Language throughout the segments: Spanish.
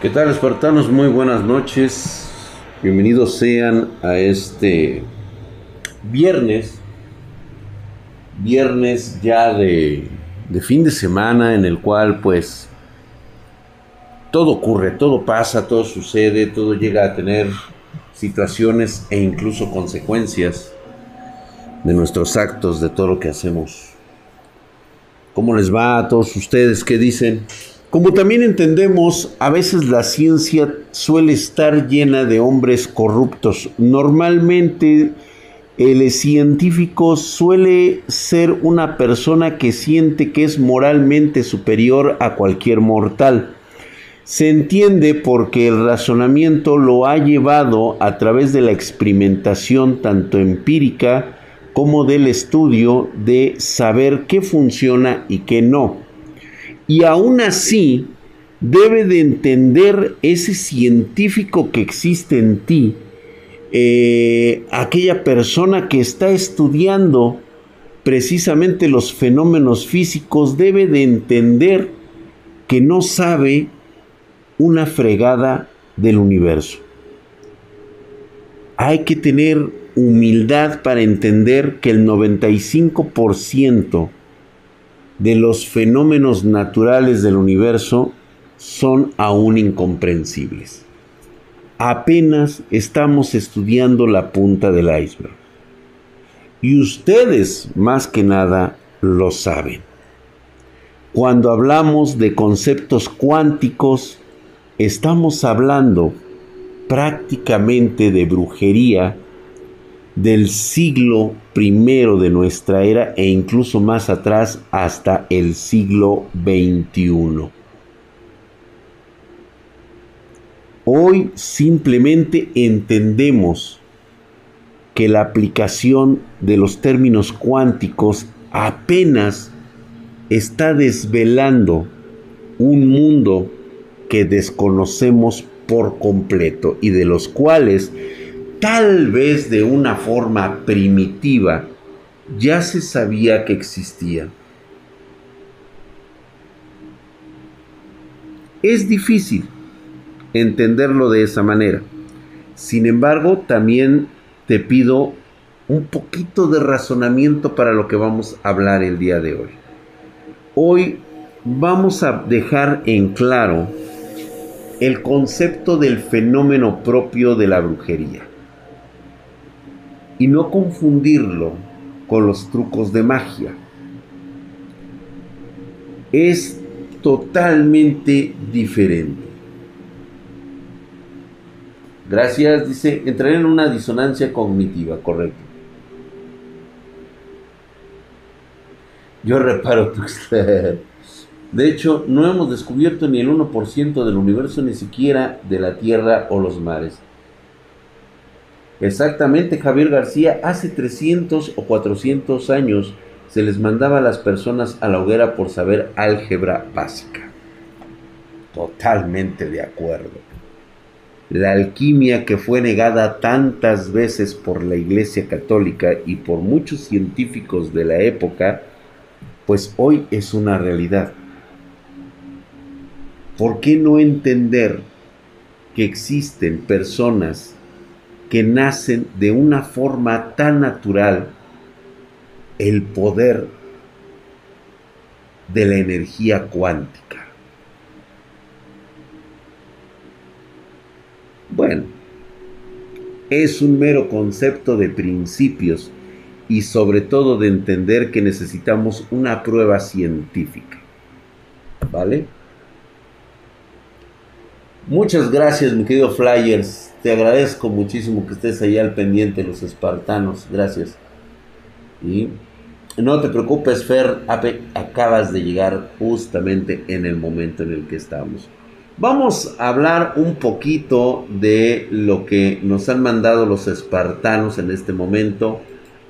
¿Qué tal, espartanos? Muy buenas noches. Bienvenidos sean a este viernes. Viernes ya de, fin de semana en el cual pues todo ocurre, todo pasa, todo sucede, todo llega a tener situaciones e incluso consecuencias de nuestros actos, de todo lo que hacemos. ¿Cómo les va a todos ustedes? ¿Qué dicen? Como también entendemos, a veces la ciencia suele estar llena de hombres corruptos. Normalmente el científico suele ser una persona que siente que es moralmente superior a cualquier mortal. Se entiende porque el razonamiento lo ha llevado a través de la experimentación tanto empírica como del estudio de saber qué funciona y qué no. Y aún así, debe de entender ese científico que existe en ti, eh, aquella persona que está estudiando precisamente los fenómenos físicos, debe de entender que no sabe una fregada del universo. Hay que tener humildad para entender que el 95% de los fenómenos naturales del universo son aún incomprensibles. Apenas estamos estudiando la punta del iceberg. Y ustedes, más que nada, lo saben. Cuando hablamos de conceptos cuánticos, estamos hablando prácticamente de brujería del siglo primero de nuestra era e incluso más atrás hasta el siglo XXI. Hoy simplemente entendemos que la aplicación de los términos cuánticos apenas está desvelando un mundo que desconocemos por completo y de los cuales tal vez de una forma primitiva, ya se sabía que existían. Es difícil entenderlo de esa manera. Sin embargo, también te pido un poquito de razonamiento para lo que vamos a hablar el día de hoy. Hoy vamos a dejar en claro el concepto del fenómeno propio de la brujería y no confundirlo con los trucos de magia. Es totalmente diferente. Gracias, dice, entraré en una disonancia cognitiva, correcto. Yo reparo De hecho, no hemos descubierto ni el 1% del universo, ni siquiera de la Tierra o los mares. Exactamente, Javier García, hace 300 o 400 años se les mandaba a las personas a la hoguera por saber álgebra básica. Totalmente de acuerdo. La alquimia que fue negada tantas veces por la Iglesia Católica y por muchos científicos de la época, pues hoy es una realidad. ¿Por qué no entender que existen personas que nacen de una forma tan natural el poder de la energía cuántica. Bueno, es un mero concepto de principios y sobre todo de entender que necesitamos una prueba científica. ¿Vale? Muchas gracias, mi querido Flyers. Te agradezco muchísimo que estés ahí al pendiente, los espartanos. Gracias. Y no te preocupes, Fer, acabas de llegar justamente en el momento en el que estamos. Vamos a hablar un poquito de lo que nos han mandado los espartanos en este momento.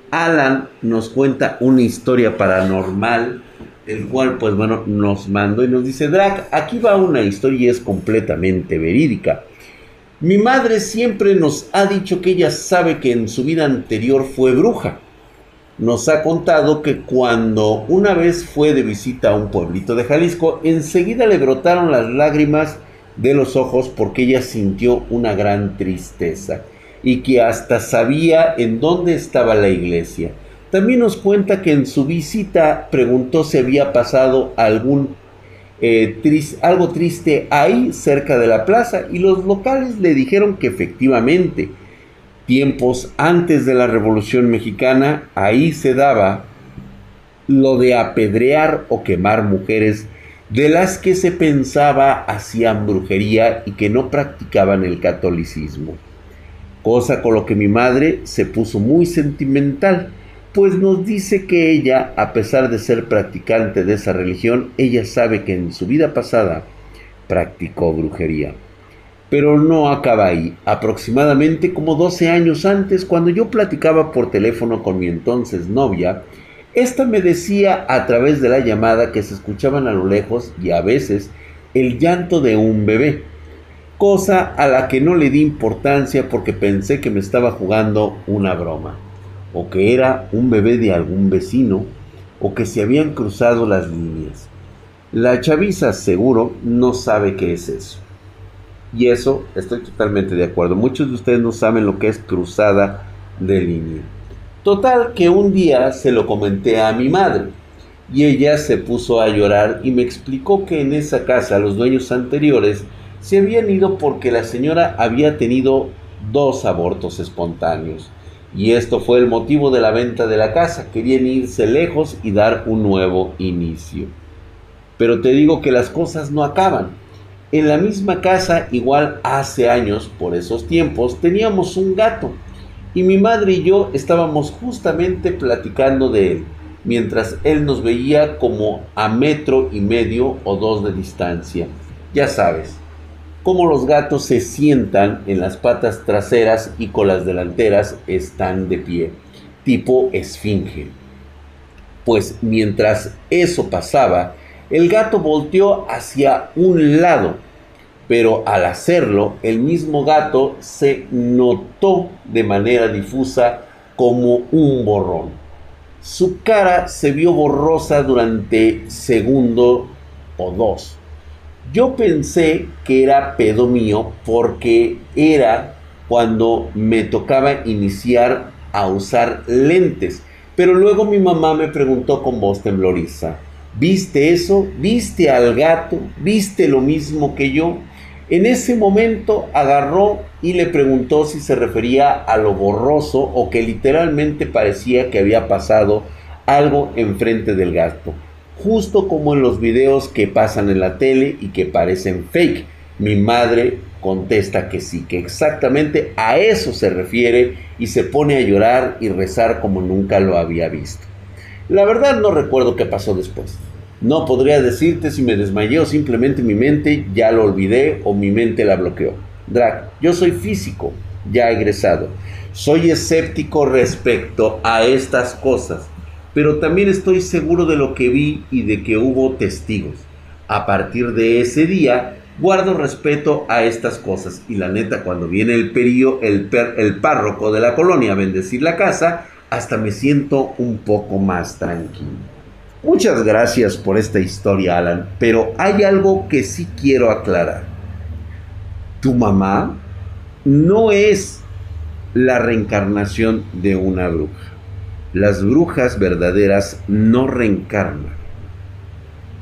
Alan nos cuenta una historia paranormal, el cual pues bueno nos mandó y nos dice, Drac, aquí va una historia y es completamente verídica. Mi madre siempre nos ha dicho que ella sabe que en su vida anterior fue bruja. Nos ha contado que cuando una vez fue de visita a un pueblito de Jalisco, enseguida le brotaron las lágrimas de los ojos porque ella sintió una gran tristeza y que hasta sabía en dónde estaba la iglesia. También nos cuenta que en su visita preguntó si había pasado algún eh, algo triste ahí cerca de la plaza y los locales le dijeron que efectivamente tiempos antes de la Revolución Mexicana ahí se daba lo de apedrear o quemar mujeres de las que se pensaba hacían brujería y que no practicaban el catolicismo. Cosa con lo que mi madre se puso muy sentimental pues nos dice que ella, a pesar de ser practicante de esa religión, ella sabe que en su vida pasada practicó brujería. Pero no acaba ahí. Aproximadamente como 12 años antes, cuando yo platicaba por teléfono con mi entonces novia, esta me decía a través de la llamada que se escuchaban a lo lejos y a veces el llanto de un bebé, cosa a la que no le di importancia porque pensé que me estaba jugando una broma o que era un bebé de algún vecino, o que se habían cruzado las líneas. La chaviza seguro no sabe qué es eso. Y eso estoy totalmente de acuerdo. Muchos de ustedes no saben lo que es cruzada de línea. Total que un día se lo comenté a mi madre y ella se puso a llorar y me explicó que en esa casa los dueños anteriores se habían ido porque la señora había tenido dos abortos espontáneos y esto fue el motivo de la venta de la casa. Querían irse lejos y dar un nuevo inicio. Pero te digo que las cosas no acaban. En la misma casa, igual hace años, por esos tiempos, teníamos un gato. Y mi madre y yo estábamos justamente platicando de él, mientras él nos veía como a metro y medio o dos de distancia. Ya sabes, como los gatos se sientan en las patas traseras y con las delanteras están de pie, tipo esfinge. Pues mientras eso pasaba, el gato volteó hacia un lado, pero al hacerlo, el mismo gato se notó de manera difusa como un borrón. Su cara se vio borrosa durante segundo o dos yo pensé que era pedo mío porque era cuando me tocaba iniciar a usar lentes. Pero luego mi mamá me preguntó con voz tembloriza, ¿viste eso? ¿Viste al gato? ¿Viste lo mismo que yo? En ese momento agarró y le preguntó si se refería a lo borroso o que literalmente parecía que había pasado algo enfrente del gato justo como en los videos que pasan en la tele y que parecen fake. Mi madre contesta que sí, que exactamente a eso se refiere y se pone a llorar y rezar como nunca lo había visto. La verdad no recuerdo qué pasó después. No podría decirte si me desmayé o simplemente mi mente ya lo olvidé o mi mente la bloqueó. Drag, yo soy físico, ya egresado. Soy escéptico respecto a estas cosas pero también estoy seguro de lo que vi y de que hubo testigos. A partir de ese día, guardo respeto a estas cosas y la neta cuando viene el perío, el, el párroco de la colonia a bendecir la casa, hasta me siento un poco más tranquilo. Muchas gracias por esta historia, Alan, pero hay algo que sí quiero aclarar. Tu mamá no es la reencarnación de una bruja las brujas verdaderas no reencarnan.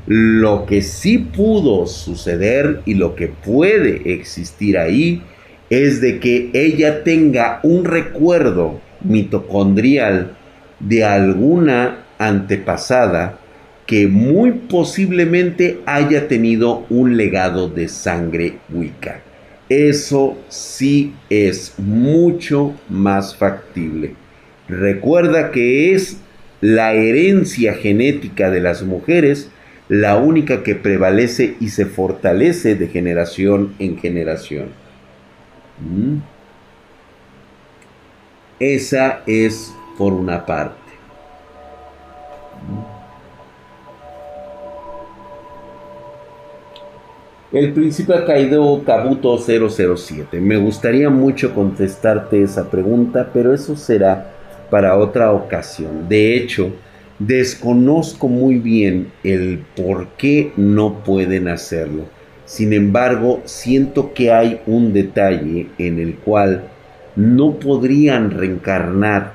Lo que sí pudo suceder y lo que puede existir ahí es de que ella tenga un recuerdo mitocondrial de alguna antepasada que muy posiblemente haya tenido un legado de sangre Wicca. Eso sí es mucho más factible. Recuerda que es la herencia genética de las mujeres la única que prevalece y se fortalece de generación en generación. ¿Mm? Esa es por una parte. El príncipe ha Kabuto 007. Me gustaría mucho contestarte esa pregunta, pero eso será para otra ocasión. De hecho, desconozco muy bien el por qué no pueden hacerlo. Sin embargo, siento que hay un detalle en el cual no podrían reencarnar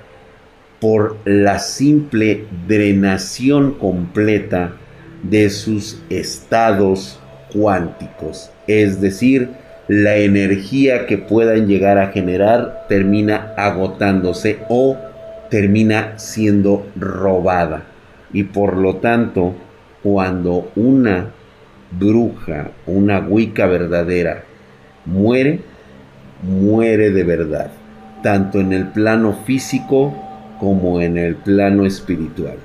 por la simple drenación completa de sus estados cuánticos. Es decir, la energía que puedan llegar a generar termina agotándose o termina siendo robada. Y por lo tanto, cuando una bruja, una Wicca verdadera, muere, muere de verdad, tanto en el plano físico como en el plano espiritual.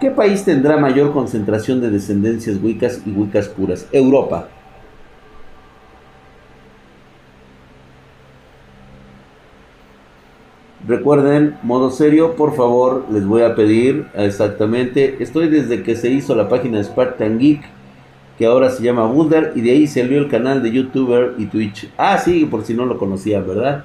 ¿Qué país tendrá mayor concentración de descendencias Wiccas y Wiccas puras? Europa. Recuerden, modo serio, por favor, les voy a pedir exactamente. Estoy desde que se hizo la página de Spartan Geek, que ahora se llama Boulder, y de ahí salió el canal de YouTuber y Twitch. Ah, sí, por si no lo conocían, ¿verdad?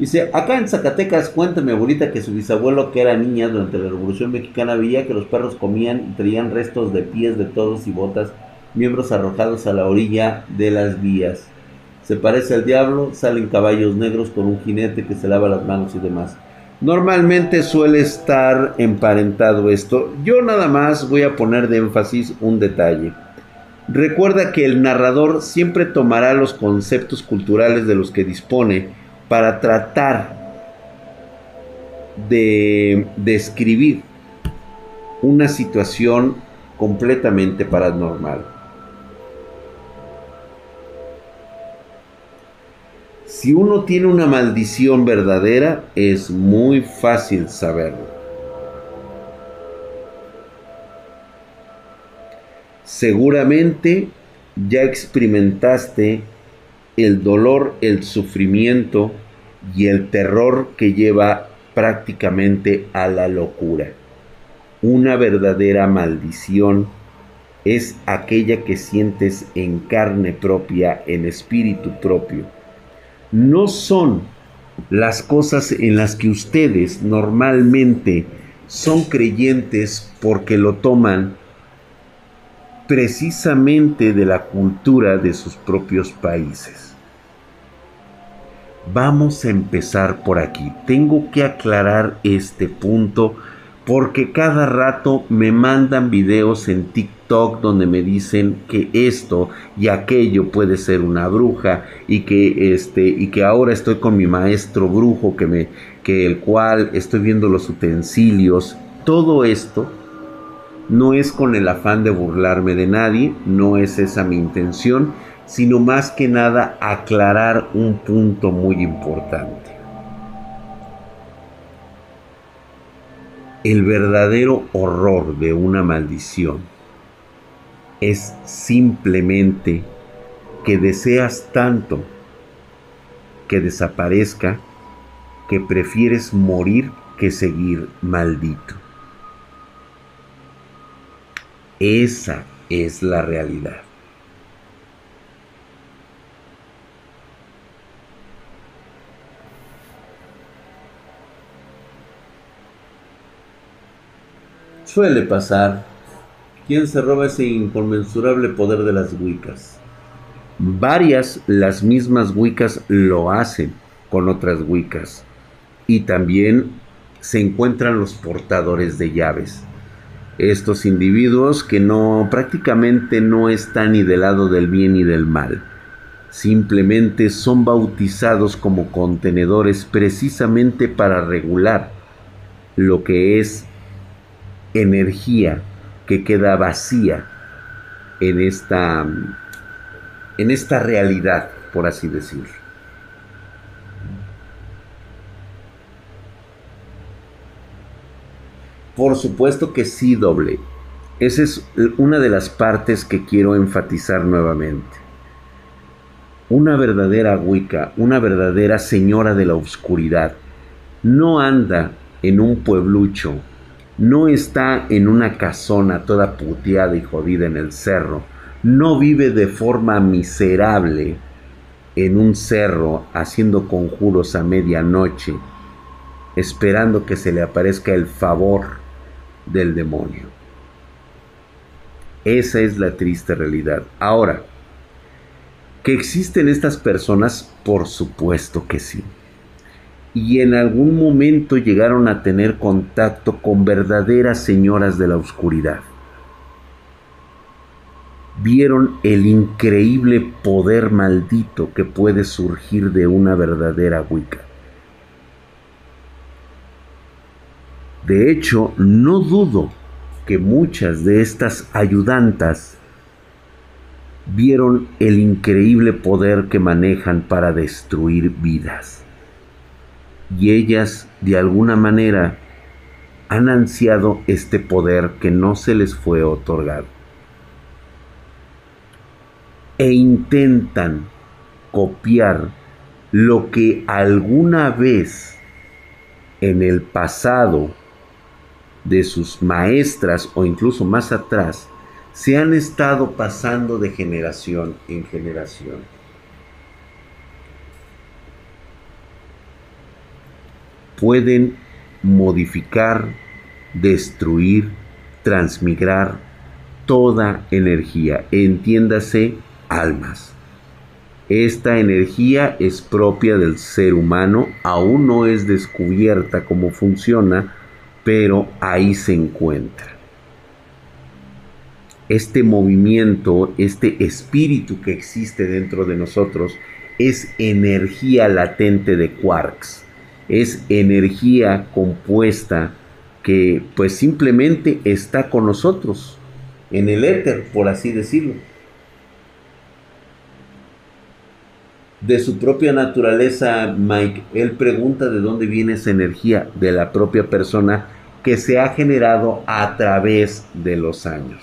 Dice, acá en Zacatecas cuenta mi abuelita que su bisabuelo, que era niña durante la Revolución Mexicana, veía que los perros comían y traían restos de pies de todos y botas, miembros arrojados a la orilla de las vías se parece al diablo, salen caballos negros con un jinete que se lava las manos y demás. Normalmente suele estar emparentado esto. Yo nada más voy a poner de énfasis un detalle. Recuerda que el narrador siempre tomará los conceptos culturales de los que dispone para tratar de describir una situación completamente paranormal. Si uno tiene una maldición verdadera, es muy fácil saberlo. Seguramente ya experimentaste el dolor, el sufrimiento y el terror que lleva prácticamente a la locura. Una verdadera maldición es aquella que sientes en carne propia, en espíritu propio no son las cosas en las que ustedes normalmente son creyentes porque lo toman precisamente de la cultura de sus propios países. Vamos a empezar por aquí. Tengo que aclarar este punto porque cada rato me mandan videos en TikTok donde me dicen que esto y aquello puede ser una bruja y que este y que ahora estoy con mi maestro brujo que me que el cual estoy viendo los utensilios. Todo esto no es con el afán de burlarme de nadie, no es esa mi intención, sino más que nada aclarar un punto muy importante. El verdadero horror de una maldición es simplemente que deseas tanto que desaparezca que prefieres morir que seguir maldito. Esa es la realidad. Suele pasar. ¿Quién se roba ese inconmensurable poder de las Wiccas? Varias, las mismas Wiccas lo hacen con otras Wiccas. Y también se encuentran los portadores de llaves. Estos individuos que no prácticamente no están ni del lado del bien ni del mal. Simplemente son bautizados como contenedores precisamente para regular lo que es energía que queda vacía en esta, en esta realidad, por así decirlo. Por supuesto que sí, doble. Esa es una de las partes que quiero enfatizar nuevamente. Una verdadera Wicca, una verdadera señora de la oscuridad, no anda en un pueblucho no está en una casona toda puteada y jodida en el cerro, no vive de forma miserable en un cerro haciendo conjuros a medianoche, esperando que se le aparezca el favor del demonio. Esa es la triste realidad. Ahora, ¿que existen estas personas? Por supuesto que sí. Y en algún momento llegaron a tener contacto con verdaderas señoras de la oscuridad. Vieron el increíble poder maldito que puede surgir de una verdadera Wicca. De hecho, no dudo que muchas de estas ayudantas vieron el increíble poder que manejan para destruir vidas. Y ellas, de alguna manera, han ansiado este poder que no se les fue otorgado. E intentan copiar lo que alguna vez en el pasado de sus maestras o incluso más atrás se han estado pasando de generación en generación. Pueden modificar, destruir, transmigrar toda energía, entiéndase almas. Esta energía es propia del ser humano, aún no es descubierta cómo funciona, pero ahí se encuentra. Este movimiento, este espíritu que existe dentro de nosotros, es energía latente de quarks, es energía compuesta que pues simplemente está con nosotros, en el éter, por así decirlo. de su propia naturaleza, Mike, él pregunta de dónde viene esa energía de la propia persona que se ha generado a través de los años,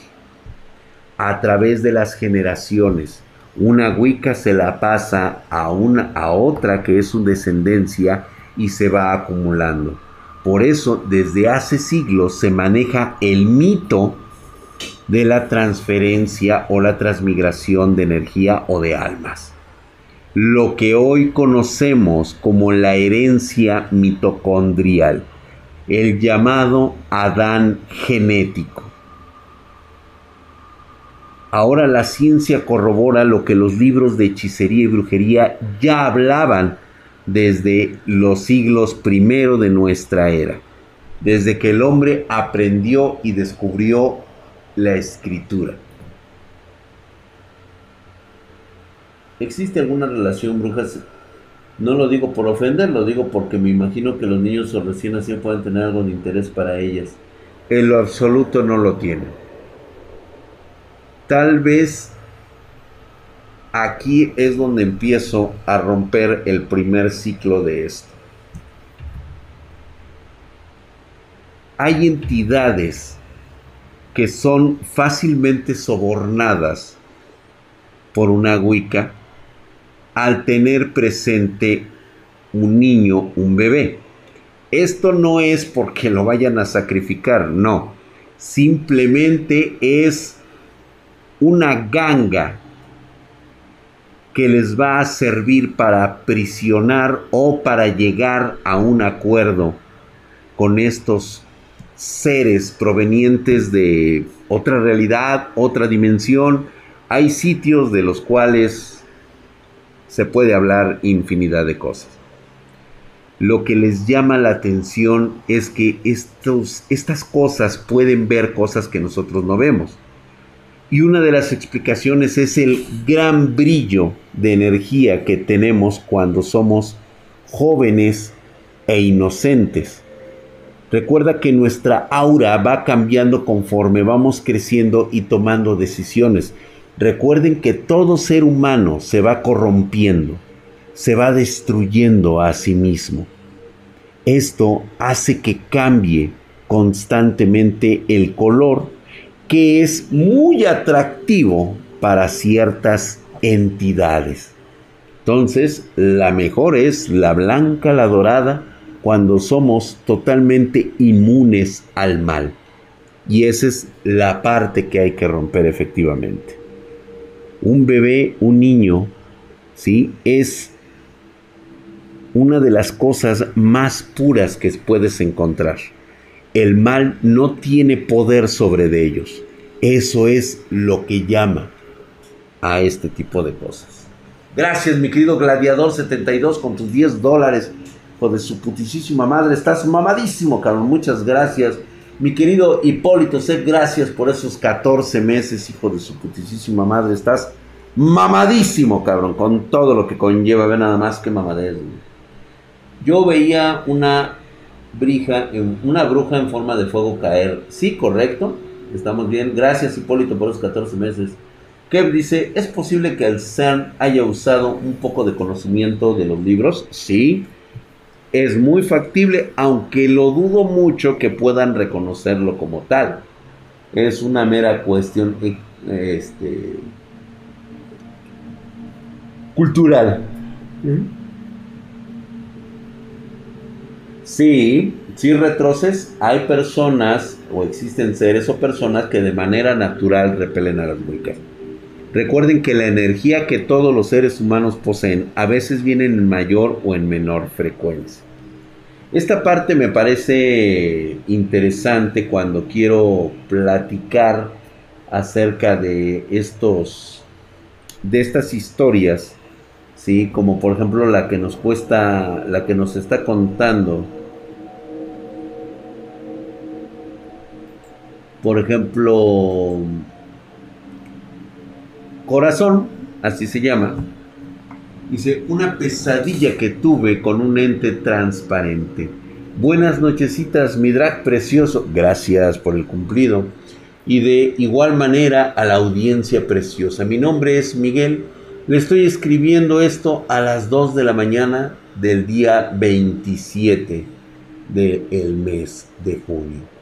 a través de las generaciones. Una Wicca se la pasa a una a otra que es su descendencia y se va acumulando. Por eso desde hace siglos se maneja el mito de la transferencia o la transmigración de energía o de almas. Lo que hoy conocemos como la herencia mitocondrial el llamado Adán genético. Ahora la ciencia corrobora lo que los libros de hechicería y brujería ya hablaban desde los siglos primero de nuestra era, desde que el hombre aprendió y descubrió la escritura. ¿Existe alguna relación, brujas, no lo digo por ofender, lo digo porque me imagino que los niños o recién nacidos pueden tener algo de interés para ellas. En lo absoluto no lo tienen. Tal vez aquí es donde empiezo a romper el primer ciclo de esto. Hay entidades que son fácilmente sobornadas por una Wicca al tener presente un niño, un bebé. Esto no es porque lo vayan a sacrificar, no. Simplemente es una ganga que les va a servir para aprisionar o para llegar a un acuerdo con estos seres provenientes de otra realidad, otra dimensión. Hay sitios de los cuales se puede hablar infinidad de cosas. Lo que les llama la atención es que estos, estas cosas pueden ver cosas que nosotros no vemos. Y una de las explicaciones es el gran brillo de energía que tenemos cuando somos jóvenes e inocentes. Recuerda que nuestra aura va cambiando conforme vamos creciendo y tomando decisiones. Recuerden que todo ser humano se va corrompiendo, se va destruyendo a sí mismo. Esto hace que cambie constantemente el color que es muy atractivo para ciertas entidades. Entonces, la mejor es la blanca, la dorada, cuando somos totalmente inmunes al mal. Y esa es la parte que hay que romper efectivamente un bebé, un niño, ¿sí? Es una de las cosas más puras que puedes encontrar. El mal no tiene poder sobre de ellos. Eso es lo que llama a este tipo de cosas. Gracias, mi querido Gladiador72, con tus 10 dólares. Hijo de su putísima madre. Estás mamadísimo, cabrón. Muchas gracias. Mi querido Hipólito, sé gracias por esos 14 meses, hijo de su putísima madre. Estás mamadísimo, cabrón, con todo lo que conlleva. Ve nada más que mamadez. Yo veía una brija, una bruja en forma de fuego caer. Sí, correcto. Estamos bien. Gracias, Hipólito, por esos 14 meses. Kev dice, ¿es posible que el CERN haya usado un poco de conocimiento de los libros? Sí, es muy factible, aunque lo dudo mucho que puedan reconocerlo como tal. Es una mera cuestión eh, este, cultural. Sí, si retroces, hay personas o existen seres o personas que de manera natural repelen a las muecas. Recuerden que la energía que todos los seres humanos poseen a veces viene en mayor o en menor frecuencia. Esta parte me parece interesante cuando quiero platicar acerca de estos de estas historias, sí, como por ejemplo la que nos cuesta, la que nos está contando por ejemplo Corazón, así se llama. Dice, una pesadilla que tuve con un ente transparente. Buenas nochecitas, mi drag precioso. Gracias por el cumplido. Y de igual manera a la audiencia preciosa. Mi nombre es Miguel. Le estoy escribiendo esto a las 2 de la mañana del día 27 del mes de junio.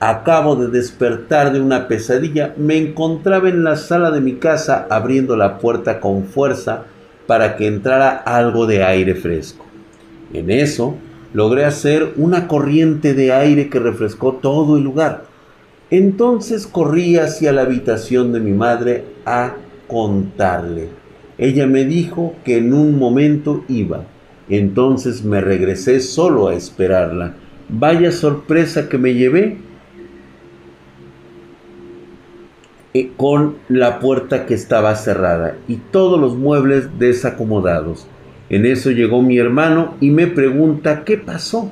Acabo de despertar de una pesadilla. Me encontraba en la sala de mi casa abriendo la puerta con fuerza para que entrara algo de aire fresco. En eso logré hacer una corriente de aire que refrescó todo el lugar. Entonces corrí hacia la habitación de mi madre a contarle. Ella me dijo que en un momento iba. Entonces me regresé solo a esperarla. Vaya sorpresa que me llevé Eh, con la puerta que estaba cerrada y todos los muebles desacomodados. En eso llegó mi hermano y me pregunta qué pasó,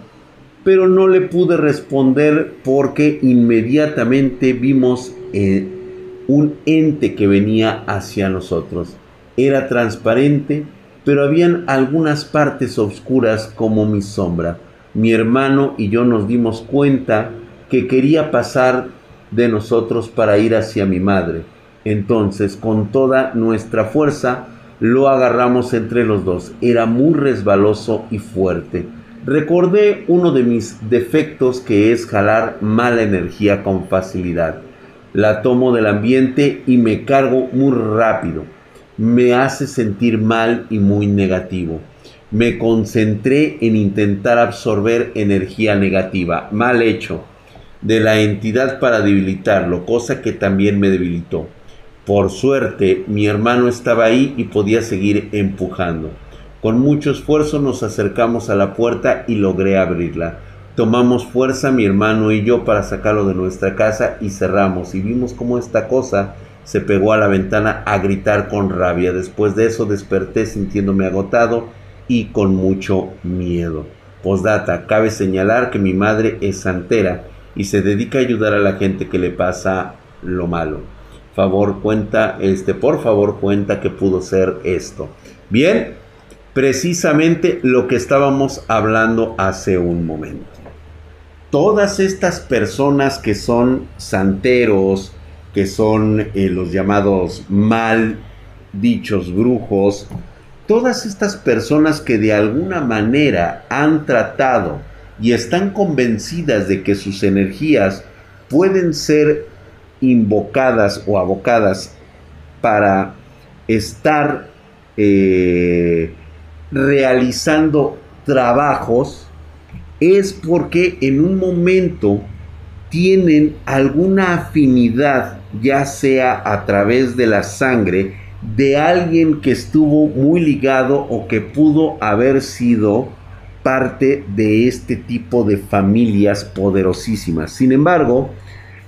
pero no le pude responder porque inmediatamente vimos eh, un ente que venía hacia nosotros. Era transparente, pero habían algunas partes oscuras como mi sombra. Mi hermano y yo nos dimos cuenta que quería pasar de nosotros para ir hacia mi madre. Entonces, con toda nuestra fuerza, lo agarramos entre los dos. Era muy resbaloso y fuerte. Recordé uno de mis defectos que es jalar mala energía con facilidad. La tomo del ambiente y me cargo muy rápido. Me hace sentir mal y muy negativo. Me concentré en intentar absorber energía negativa. Mal hecho de la entidad para debilitarlo, cosa que también me debilitó. Por suerte, mi hermano estaba ahí y podía seguir empujando. Con mucho esfuerzo nos acercamos a la puerta y logré abrirla. Tomamos fuerza mi hermano y yo para sacarlo de nuestra casa y cerramos y vimos cómo esta cosa se pegó a la ventana a gritar con rabia. Después de eso desperté sintiéndome agotado y con mucho miedo. Postdata, cabe señalar que mi madre es santera y se dedica a ayudar a la gente que le pasa lo malo. Favor cuenta, este, por favor cuenta que pudo ser esto. Bien, precisamente lo que estábamos hablando hace un momento. Todas estas personas que son santeros, que son eh, los llamados mal dichos brujos, todas estas personas que de alguna manera han tratado y están convencidas de que sus energías pueden ser invocadas o abocadas para estar eh, realizando trabajos, es porque en un momento tienen alguna afinidad, ya sea a través de la sangre, de alguien que estuvo muy ligado o que pudo haber sido parte de este tipo de familias poderosísimas. Sin embargo,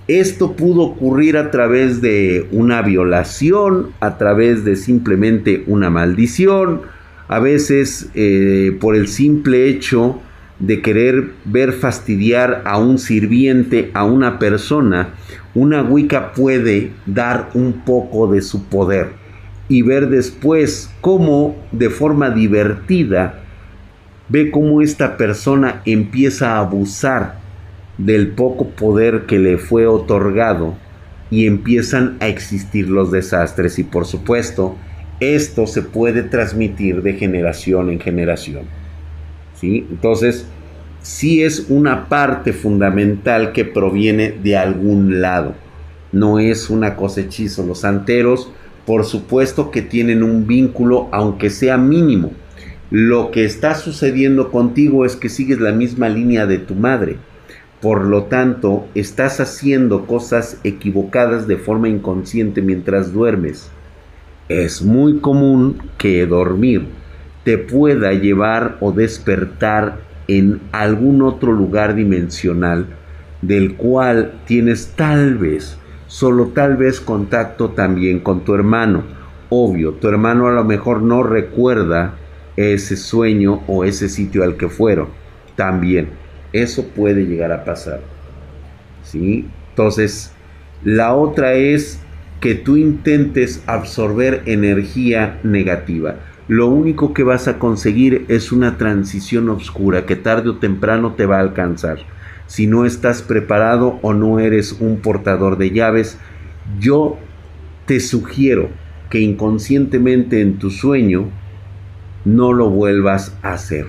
Esto pudo ocurrir a través de una violación, a través de simplemente una maldición, a veces eh, por el simple hecho de querer ver fastidiar a un sirviente, a una persona, una Wicca puede dar un poco de su poder y ver después cómo de forma divertida ve cómo esta persona empieza a abusar del poco poder que le fue otorgado y empiezan a existir los desastres y por supuesto esto se puede transmitir de generación en generación. ¿sí? Entonces, sí es una parte fundamental que proviene de algún lado. No es una cosa hechizo. Los santeros, por supuesto que tienen un vínculo, aunque sea mínimo. Lo que está sucediendo contigo es que sigues la misma línea de tu madre. Por lo tanto, estás haciendo cosas equivocadas de forma inconsciente mientras duermes. Es muy común que dormir te pueda llevar o despertar en algún otro lugar dimensional del cual tienes tal vez, solo tal vez contacto también con tu hermano. Obvio, tu hermano a lo mejor no recuerda ese sueño o ese sitio al que fueron. También eso puede llegar a pasar. ¿Sí? Entonces, la otra es que tú intentes absorber energía negativa. Lo único que vas a conseguir es una transición oscura que tarde o temprano te va a alcanzar. Si no estás preparado o no eres un portador de llaves, yo te sugiero que inconscientemente en tu sueño no lo vuelvas a hacer.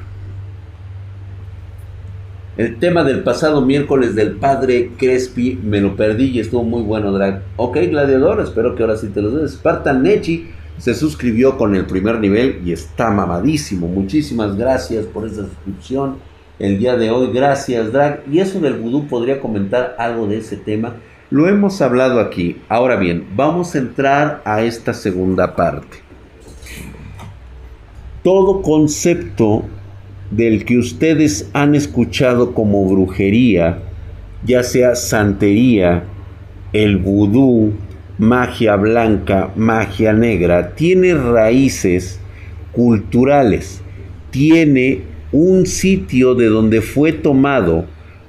El tema del pasado miércoles del padre Crespi me lo perdí y estuvo muy bueno, Drag. Ok, gladiador, espero que ahora sí te lo des. Spartan Nechi se suscribió con el primer nivel y está mamadísimo. Muchísimas gracias por esa suscripción el día de hoy. Gracias, Drag. Y eso del vudú, podría comentar algo de ese tema. Lo hemos hablado aquí. Ahora bien, vamos a entrar a esta segunda parte. Todo concepto del que ustedes han escuchado como brujería, ya sea santería, el vudú, magia blanca, magia negra, tiene raíces culturales, tiene un sitio de donde fue tomado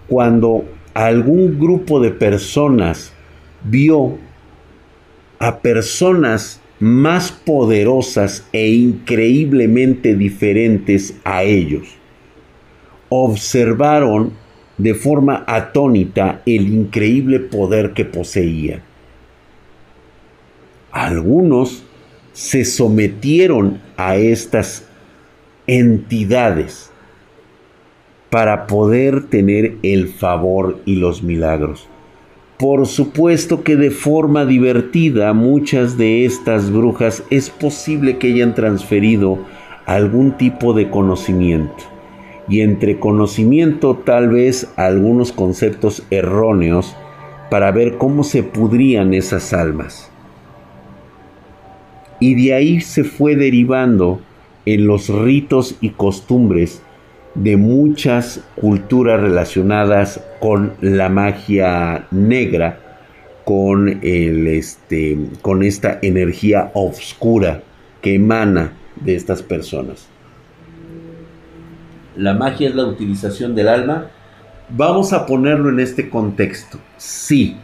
cuando algún grupo de personas vio a personas más poderosas e increíblemente diferentes a ellos. Observaron de forma atónita el increíble poder que poseían. Algunos se sometieron a estas entidades para poder tener el favor y los milagros. Por supuesto que de forma divertida muchas de estas brujas es posible que hayan transferido algún tipo de conocimiento. Y entre conocimiento tal vez algunos conceptos erróneos para ver cómo se pudrían esas almas. Y de ahí se fue derivando en los ritos y costumbres de muchas culturas relacionadas con la magia negra, con, el, este, con esta energía oscura que emana de estas personas. La magia es la utilización del alma. Vamos a ponerlo en este contexto. Sí,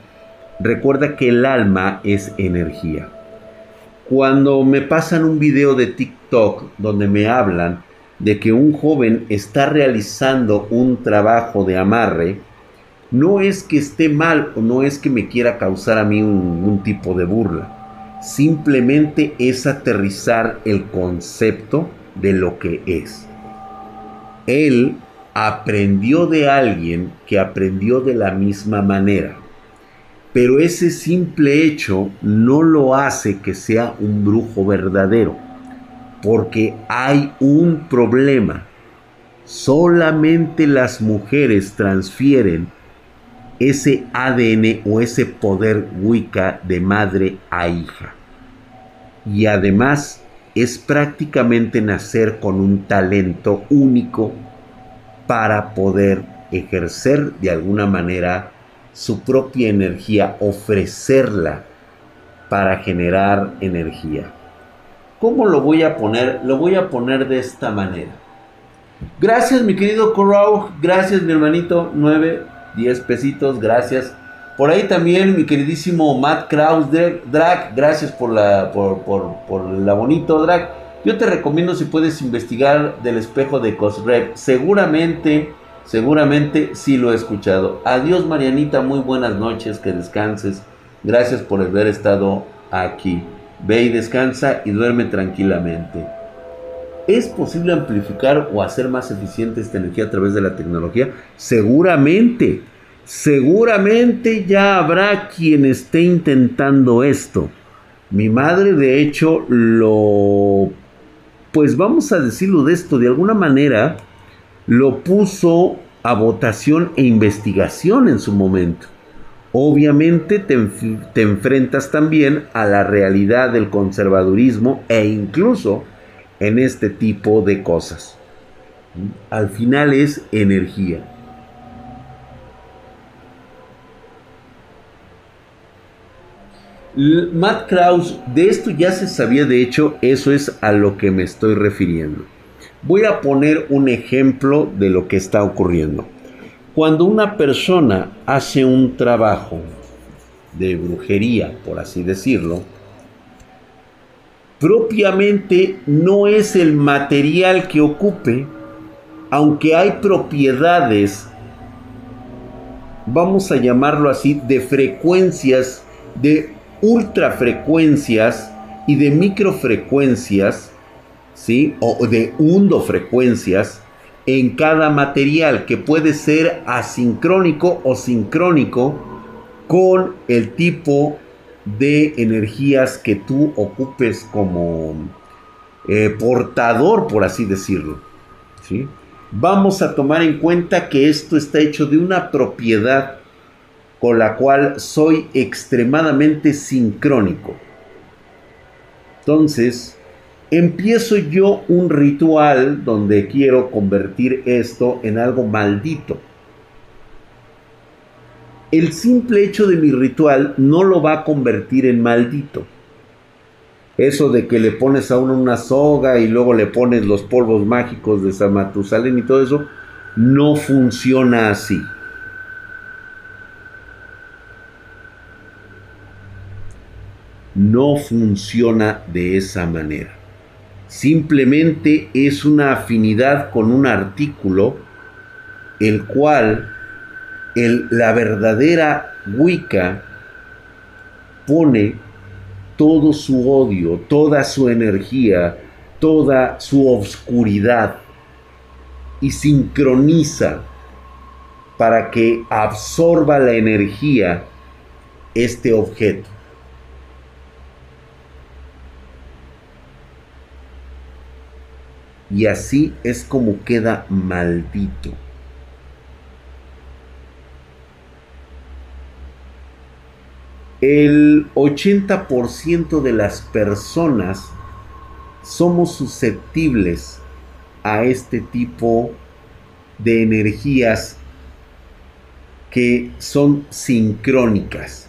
recuerda que el alma es energía. Cuando me pasan un video de TikTok donde me hablan de que un joven está realizando un trabajo de amarre, no es que esté mal o no es que me quiera causar a mí un, tipo de burla. Simplemente es aterrizar el concepto de lo que es. Él aprendió de alguien que aprendió de la misma manera. Pero ese simple hecho no lo hace que sea un brujo verdadero porque hay un problema. Solamente las mujeres transfieren ese ADN o ese poder Wicca de madre a hija. Y además es prácticamente nacer con un talento único para poder ejercer de alguna manera su propia energía, ofrecerla para generar energía. ¿Cómo lo voy a poner? Lo voy a poner de esta manera. Gracias mi querido Corau, gracias mi hermanito, 9, 10 pesitos, gracias. Por ahí también mi queridísimo Matt Kraus, Drag, gracias por la, por, por la bonito Drag. Yo te recomiendo si puedes investigar del espejo de Cosrep. Seguramente, seguramente sí lo he escuchado. Adiós Marianita, muy buenas noches, que descanses. Gracias por haber estado aquí. Ve y descansa y duerme tranquilamente. ¿Es posible amplificar o hacer más eficiente esta energía a través de la tecnología? Seguramente, seguramente ya habrá quien esté intentando esto. Mi madre de hecho lo, pues vamos a decirlo de esto, de alguna manera lo puso a votación e investigación en su momento obviamente te, enfrentas también a la realidad del conservadurismo e incluso en este tipo de cosas. Al final es energía. Matt Krauss, de esto ya se sabía, de hecho, eso es a lo que me estoy refiriendo. Voy a poner un ejemplo de lo que está ocurriendo. Cuando una persona hace un trabajo de brujería, por así decirlo, propiamente no es el material que ocupe, aunque hay propiedades, vamos a llamarlo así, de frecuencias, de ultrafrecuencias y de microfrecuencias, ¿sí? O de undofrecuencias, en cada material que puede ser asincrónico o sincrónico con el tipo de energías que tú ocupes como eh, portador, por así decirlo. ¿sí? Vamos a tomar en cuenta que esto está hecho de una propiedad con la cual soy extremadamente sincrónico. Entonces, empiezo yo un ritual donde quiero convertir esto en algo maldito. El simple hecho de mi ritual no lo va a convertir en maldito. Eso de que le pones a uno una soga y luego le pones los polvos mágicos de San Matusalén y todo eso, no funciona así. No funciona de esa manera simplemente es una afinidad con un artículo, el cual la verdadera Wicca pone todo su odio, toda su energía, toda su obscuridad y sincroniza para que absorba la energía este objeto. Y así es como queda maldito. El 80% de las personas somos susceptibles a este tipo de energías que son sincrónicas.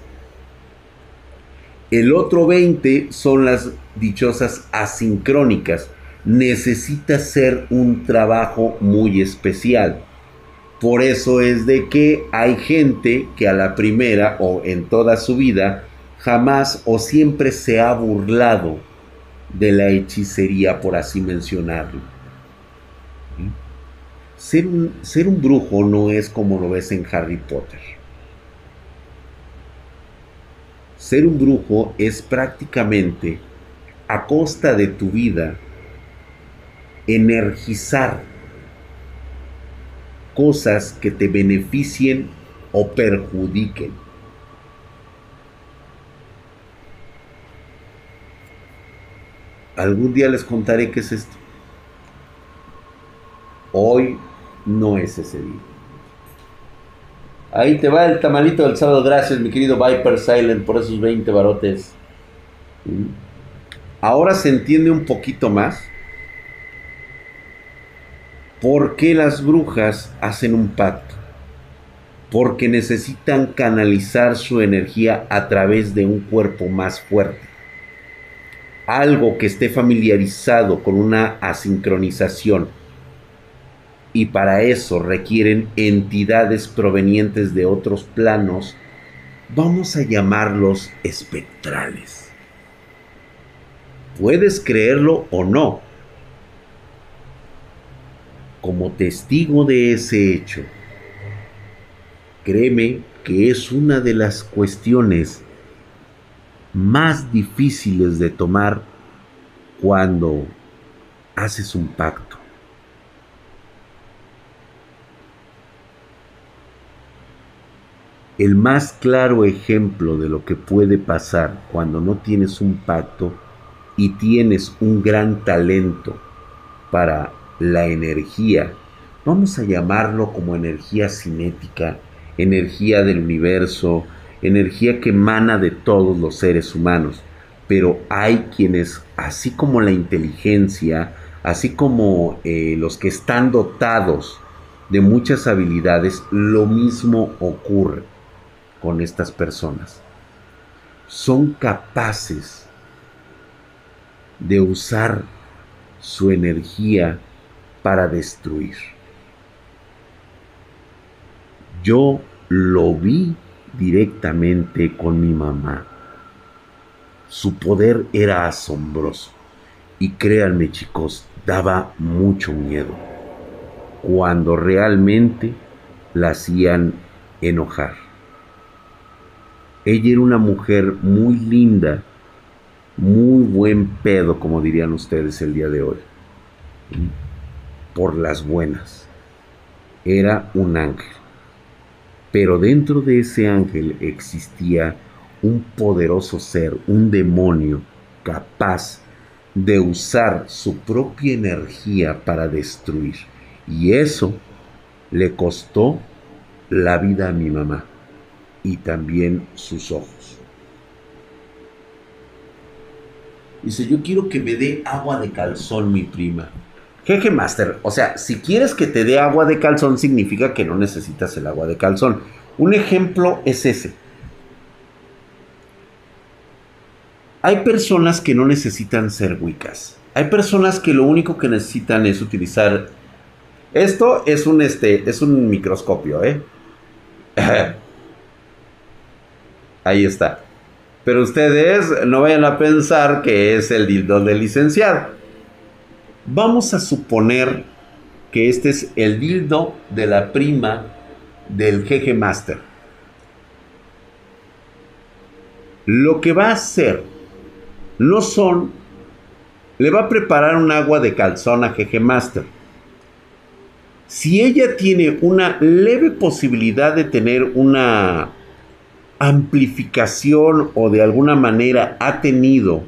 El otro 20 son las dichosas asincrónicas necesita ser un trabajo muy especial. Por eso es de que hay gente que a la primera o en toda su vida jamás o siempre se ha burlado de la hechicería, por así mencionarlo. Ser un, ser un brujo no es como lo ves en Harry Potter. Ser un brujo es prácticamente a costa de tu vida energizar cosas que te beneficien o perjudiquen. Algún día les contaré qué es esto. Hoy no es ese día. Ahí te va el tamalito del sábado. Gracias, mi querido Viper Silent, por esos 20 barotes. Ahora se entiende un poquito más ¿Por qué las brujas hacen un pacto? porque necesitan canalizar su energía a través de un cuerpo más fuerte. Algo que esté familiarizado con una asincronización. Y para eso requieren entidades provenientes de otros planos, vamos a llamarlos espectrales. Puedes creerlo o no. Como testigo de ese hecho, Créeme que es una de las cuestiones más difíciles de tomar cuando haces un pacto. El más claro ejemplo de lo que puede pasar cuando no tienes un pacto y tienes un gran talento para la energía, vamos a llamarlo como energía cinética, energía del universo, energía que emana de todos los seres humanos. Pero hay quienes, así como la inteligencia, así como eh, los que están dotados de muchas habilidades, lo mismo ocurre con estas personas. Son capaces de usar su energía para destruir. Yo lo vi directamente con mi mamá. Su poder era asombroso y créanme chicos, daba mucho miedo cuando realmente la hacían enojar. Ella era una mujer muy linda, muy buen pedo, como dirían ustedes el día de hoy, por las buenas. Era un ángel. Pero dentro de ese ángel existía un poderoso ser, un demonio capaz de usar su propia energía para destruir. Y eso le costó la vida a mi mamá y también sus ojos. Dice, yo quiero que me dé agua de calzón mi prima. Jeje Master, o sea, si quieres que te dé agua de calzón, significa que no necesitas el agua de calzón. Un ejemplo es ese. Hay personas que no necesitan ser wicas. Hay personas que lo único que necesitan es utilizar. Esto es un este. es un microscopio, ¿eh? Ahí está. Pero ustedes no vayan a pensar que es el dildo del licenciado. Vamos a suponer que este es el dildo de la prima del GG Master. Lo que va a hacer no son, le va a preparar un agua de calzón a GG Master. Si ella tiene una leve posibilidad de tener una amplificación o de alguna manera ha tenido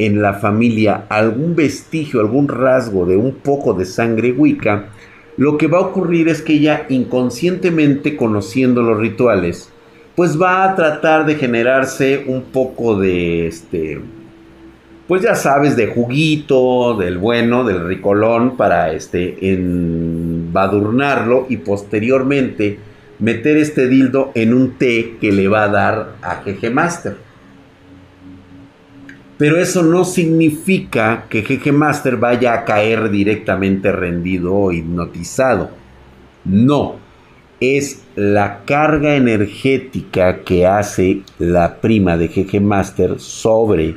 en la familia algún vestigio, algún rasgo de un poco de sangre Wicca, lo que va a ocurrir es que ella inconscientemente conociendo los rituales, pues va a tratar de generarse un poco de este, pues ya sabes, de juguito, del bueno, del ricolón, para este, embadurnarlo y posteriormente meter este dildo en un té que le va a dar a GG Master. Pero eso no significa que GG Master vaya a caer directamente rendido o hipnotizado. No, es la carga energética que hace la prima de GG Master sobre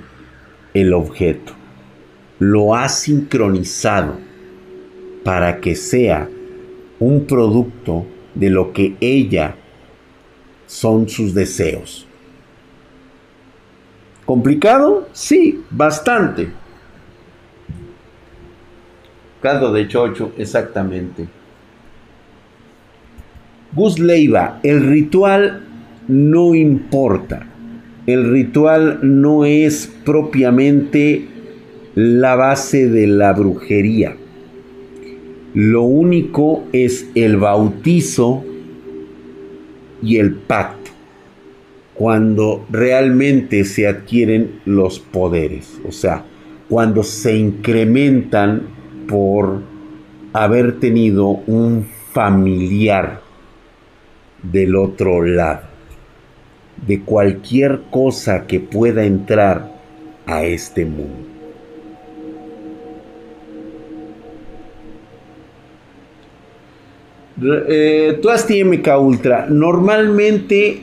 el objeto. Lo ha sincronizado para que sea un producto de lo que ella son sus deseos. ¿Complicado? Sí, bastante. Caldo de chocho, exactamente. Gus Leiva, el ritual no importa. El ritual no es propiamente la base de la brujería. Lo único es el bautizo y el pacto cuando realmente se adquieren los poderes, o sea, cuando se incrementan por haber tenido un familiar del otro lado, de cualquier cosa que pueda entrar a este mundo. Eh, MK Ultra, normalmente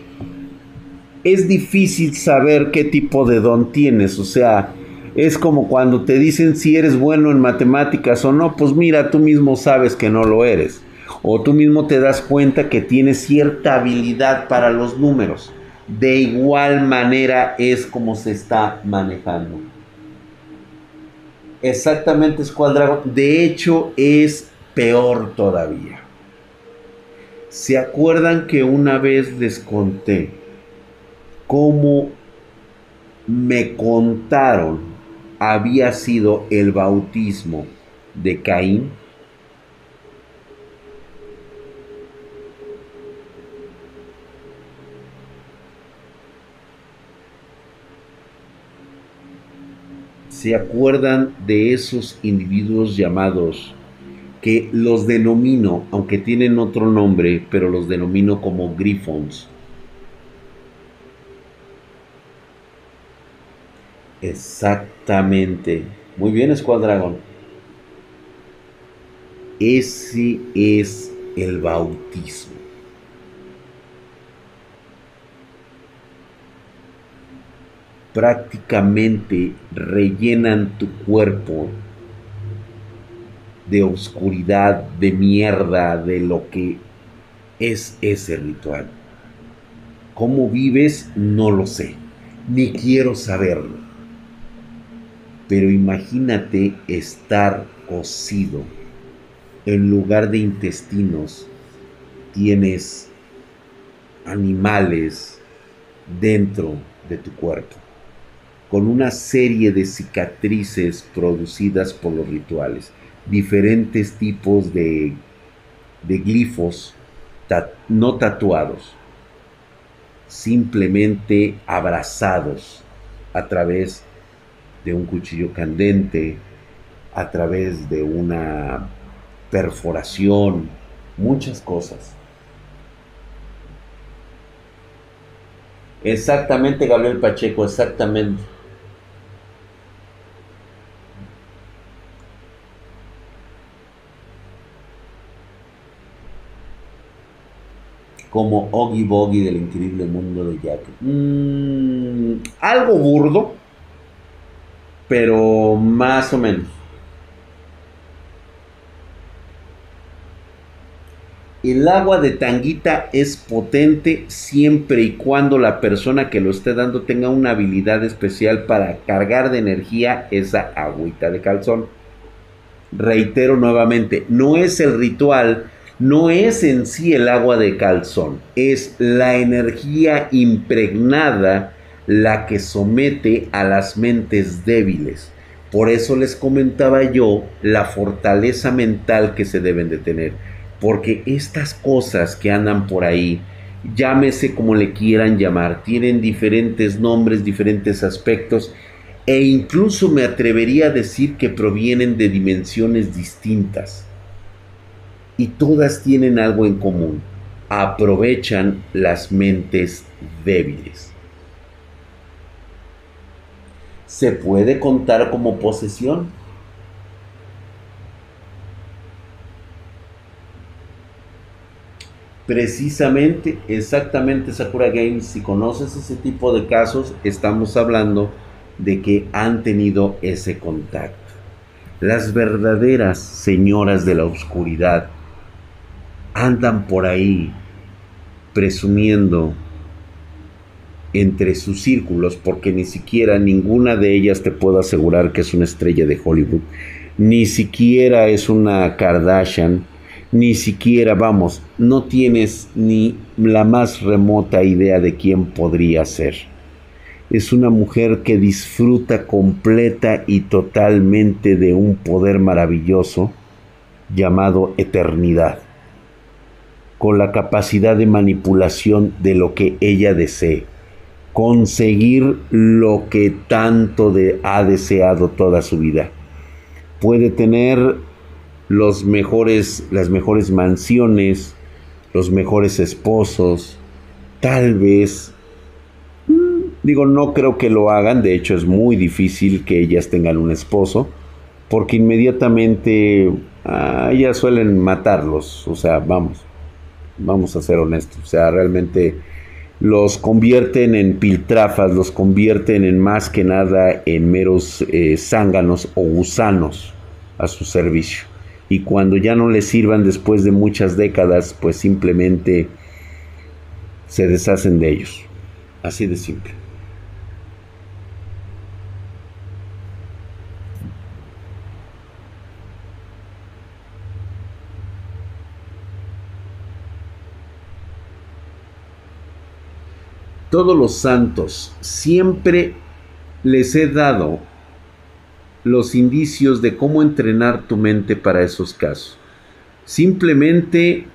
es difícil saber qué tipo de don tienes, o sea, es como cuando te dicen si eres bueno en matemáticas o no, pues mira, tú mismo sabes que no lo eres. O tú mismo te das cuenta que tienes cierta habilidad para los números. De igual manera es como se está manejando. Exactamente Squad De hecho es peor todavía. ¿Se acuerdan que una vez les conté cómo me contaron había sido el bautismo de Caín? ¿Se acuerdan de esos individuos llamados que los denomino, aunque tienen otro nombre, pero los denomino como grifons? Exactamente. Muy bien, Escuadragón. Ese es el bautismo. Prácticamente rellenan tu cuerpo de oscuridad, de mierda, de lo que es ese ritual. ¿Cómo vives? No lo sé, ni quiero saberlo. Pero imagínate estar cocido. En lugar de intestinos, tienes animales dentro de tu cuerpo, con una serie de cicatrices producidas por los rituales, diferentes tipos de, de glifos no tatuados, simplemente abrazados a través de un cuchillo candente, a través de una perforación, muchas cosas. Exactamente, Gabriel Pacheco, exactamente. Como Oggy Boggy del increíble mundo de Jack. Mm, algo burdo, pero más o menos. El agua de tanguita es potente siempre y cuando la persona que lo esté dando tenga una habilidad especial para cargar de energía esa agüita de calzón. Reitero nuevamente, no es el ritual, no es en sí el agua de calzón, es la energía impregnada la que somete a las mentes débiles. Por eso les comentaba yo la fortaleza mental que se deben de tener. Porque estas cosas que andan por ahí, llámese como le quieran llamar, tienen diferentes nombres, diferentes aspectos e incluso me atrevería a decir que provienen de dimensiones distintas. Y todas tienen algo en común. Aprovechan las mentes débiles. Se puede contar como posesión. Precisamente, exactamente Sakura Games, si conoces ese tipo de casos, estamos hablando de que han tenido ese contacto. Las verdaderas señoras de la oscuridad andan por ahí presumiendo entre sus círculos, porque ni siquiera ninguna de ellas te puedo asegurar que es una estrella de Hollywood, ni siquiera es una Kardashian, ni siquiera, vamos, no tienes ni la más remota idea de quién podría ser. Es una mujer que disfruta completa y totalmente de un poder maravilloso llamado eternidad, con la capacidad de manipulación de lo que ella desee conseguir lo que tanto ha deseado toda su vida. Puede tener los mejores, las mejores mansiones, los mejores esposos, tal vez, mm, digo, no creo que lo hagan, de hecho es muy difícil que ellas tengan un esposo, porque inmediatamente ah, ellas suelen matarlos, o sea, vamos, vamos a ser honestos, o sea, realmente los convierten en piltrafas, los convierten en más que nada en meros eh, zánganos o gusanos a su servicio. Y cuando ya no les sirvan después de muchas décadas, pues simplemente se deshacen de ellos. Así de simple. Todos los santos, siempre les he dado los indicios de cómo entrenar tu mente para esos casos. Simplemente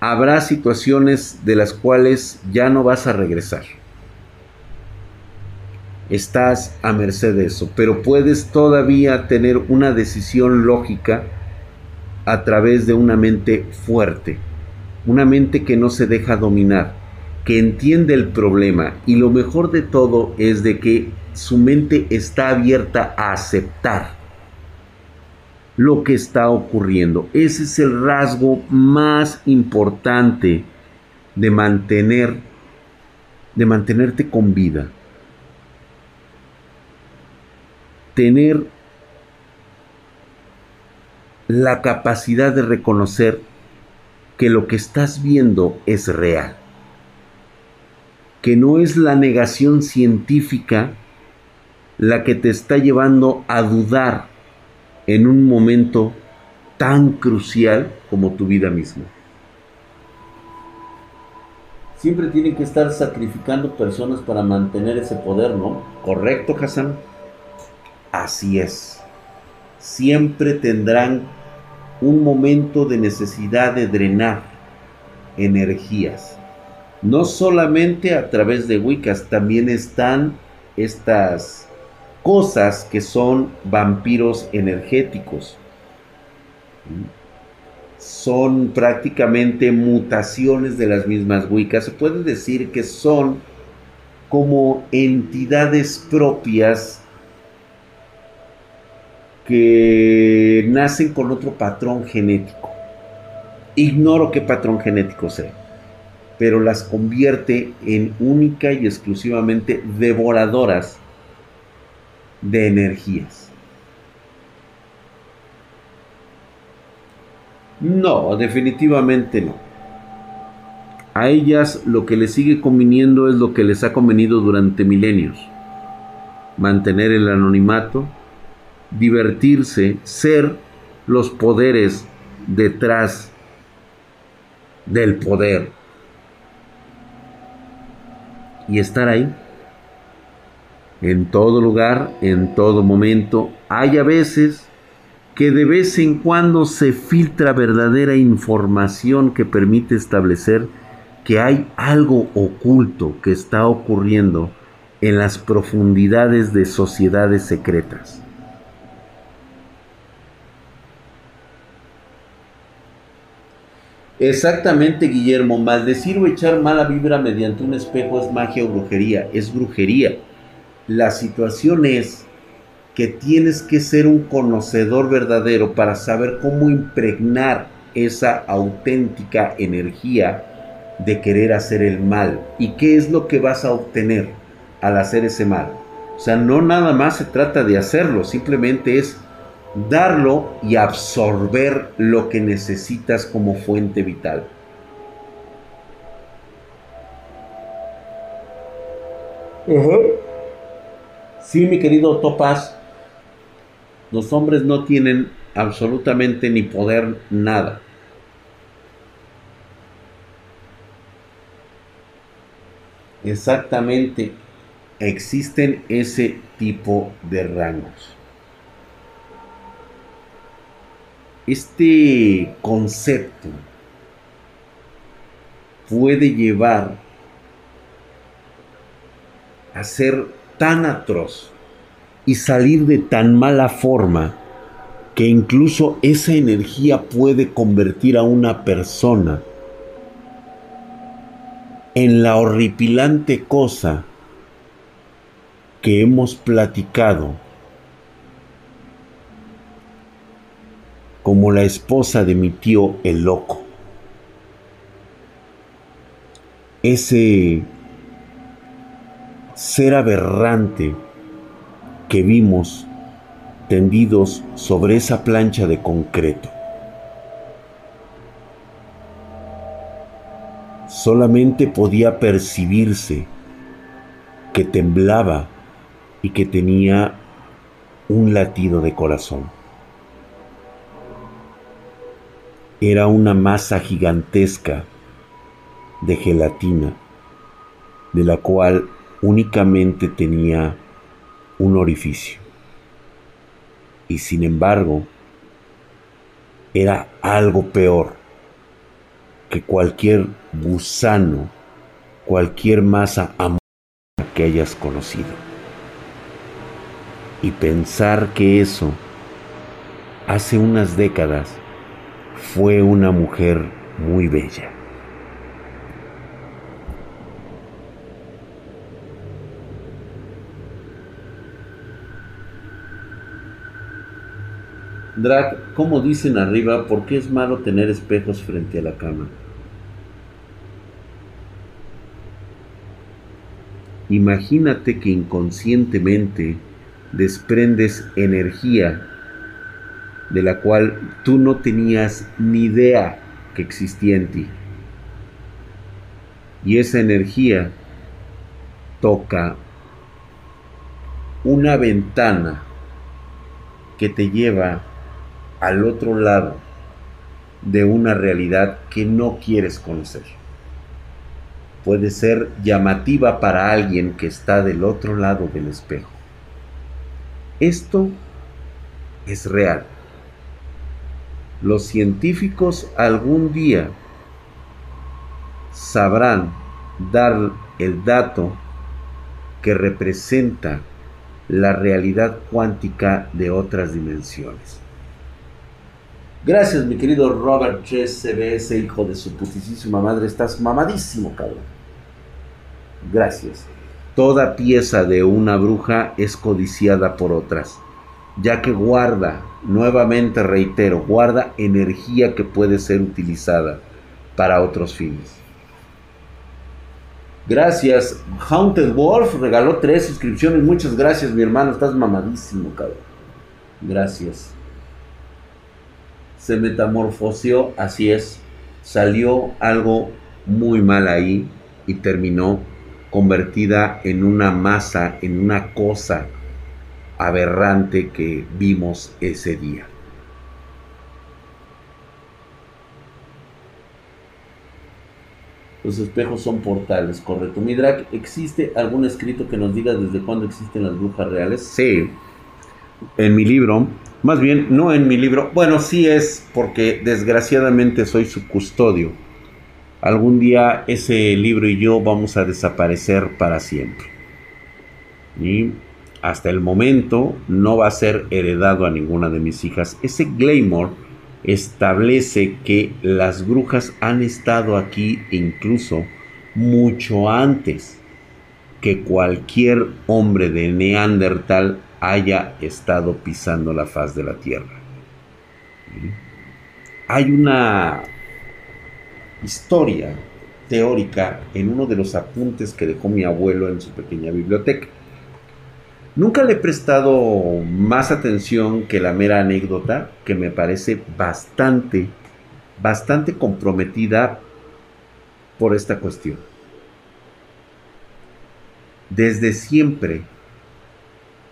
habrá situaciones de las cuales ya no vas a regresar. Estás a merced de eso, pero puedes todavía tener una decisión lógica a través de una mente fuerte, una mente que no se deja dominar que entiende el problema y lo mejor de todo es de que su mente está abierta a aceptar lo que está ocurriendo. Ese es el rasgo más importante de mantener de mantenerte con vida. Tener la capacidad de reconocer que lo que estás viendo es real que no es la negación científica la que te está llevando a dudar en un momento tan crucial como tu vida misma. Siempre tienen que estar sacrificando personas para mantener ese poder, ¿no? ¿Correcto, Hassan? Así es. Siempre tendrán un momento de necesidad de drenar energías no solamente a través de Wiccas, también están estas cosas que son vampiros energéticos. Son prácticamente mutaciones de las mismas Wiccas. Se puede decir que son como entidades propias que nacen con otro patrón genético. Ignoro qué patrón genético sea pero las convierte en única y exclusivamente devoradoras de energías. No, definitivamente no. A ellas lo que les sigue conviniendo es lo que les ha convenido durante milenios. Mantener el anonimato, divertirse, ser los poderes detrás del poder y estar ahí. En todo lugar, en todo momento. Hay a veces que de vez en cuando se filtra verdadera información que permite establecer que hay algo oculto que está ocurriendo en las profundidades de sociedades secretas. Exactamente, Guillermo. Maldecir o echar mala vibra mediante un espejo es magia o brujería. Es brujería. La situación es que tienes que ser un conocedor verdadero para saber cómo impregnar esa auténtica energía de querer hacer el mal. ¿Y qué es lo que vas a obtener al hacer ese mal? O sea, no nada más se trata de hacerlo, simplemente es darlo y absorber lo que necesitas como fuente vital. Sí, mi querido Topaz, los hombres no tienen absolutamente ni poder nada. Exactamente, existen ese tipo de rangos. Este concepto puede llevar a ser tan atroz y salir de tan mala forma que incluso esa energía puede convertir a una persona en la horripilante cosa que hemos platicado como la esposa de mi tío el loco. Ese ser aberrante que vimos tendidos sobre esa plancha de concreto. Solamente podía percibirse que temblaba y que tenía un latido de corazón. Era una masa gigantesca de gelatina, de la cual únicamente tenía un orificio. Y sin embargo, era algo peor que cualquier gusano, cualquier masa amorosa que hayas conocido. Y pensar que eso, hace unas décadas, fue una mujer muy bella. Drag, como dicen arriba, ¿por qué es malo tener espejos frente a la cama? Imagínate que inconscientemente desprendes energía de la cual tú no tenías ni idea que existía en ti. Y esa energía toca una ventana que te lleva al otro lado de una realidad que no quieres conocer. Puede ser llamativa para alguien que está del otro lado del espejo. Esto es real. Los científicos algún día sabrán dar el dato que representa la realidad cuántica de otras dimensiones. Gracias, mi querido Robert CBS, hijo de su putísima madre. Estás mamadísimo, cabrón. Gracias. Toda pieza de una bruja es codiciada por otras, ya que guarda, nuevamente reitero, guarda energía que puede ser utilizada para otros fines. Gracias. Haunted Wolf regaló tres suscripciones. Muchas gracias, mi hermano. Estás mamadísimo, cabrón. Gracias se metamorfoseó, así es, salió algo muy mal ahí y terminó convertida en una masa, en una cosa aberrante que vimos ese día. Los espejos son portales, correcto. Midrak, ¿existe algún escrito que nos diga desde cuándo existen las brujas reales? Sí. En mi libro más bien, no en mi libro. Bueno, sí es porque desgraciadamente soy su custodio. Algún día ese libro y yo vamos a desaparecer para siempre. Y hasta el momento no va a ser heredado a ninguna de mis hijas. Ese Glamour establece que las brujas han estado aquí incluso mucho antes que cualquier hombre de Neandertal haya estado pisando la faz de la tierra. Hay una historia teórica en uno de los apuntes que dejó mi abuelo en su pequeña biblioteca. Nunca le he prestado más atención que la mera anécdota que me parece bastante, bastante comprometida por esta cuestión. Desde siempre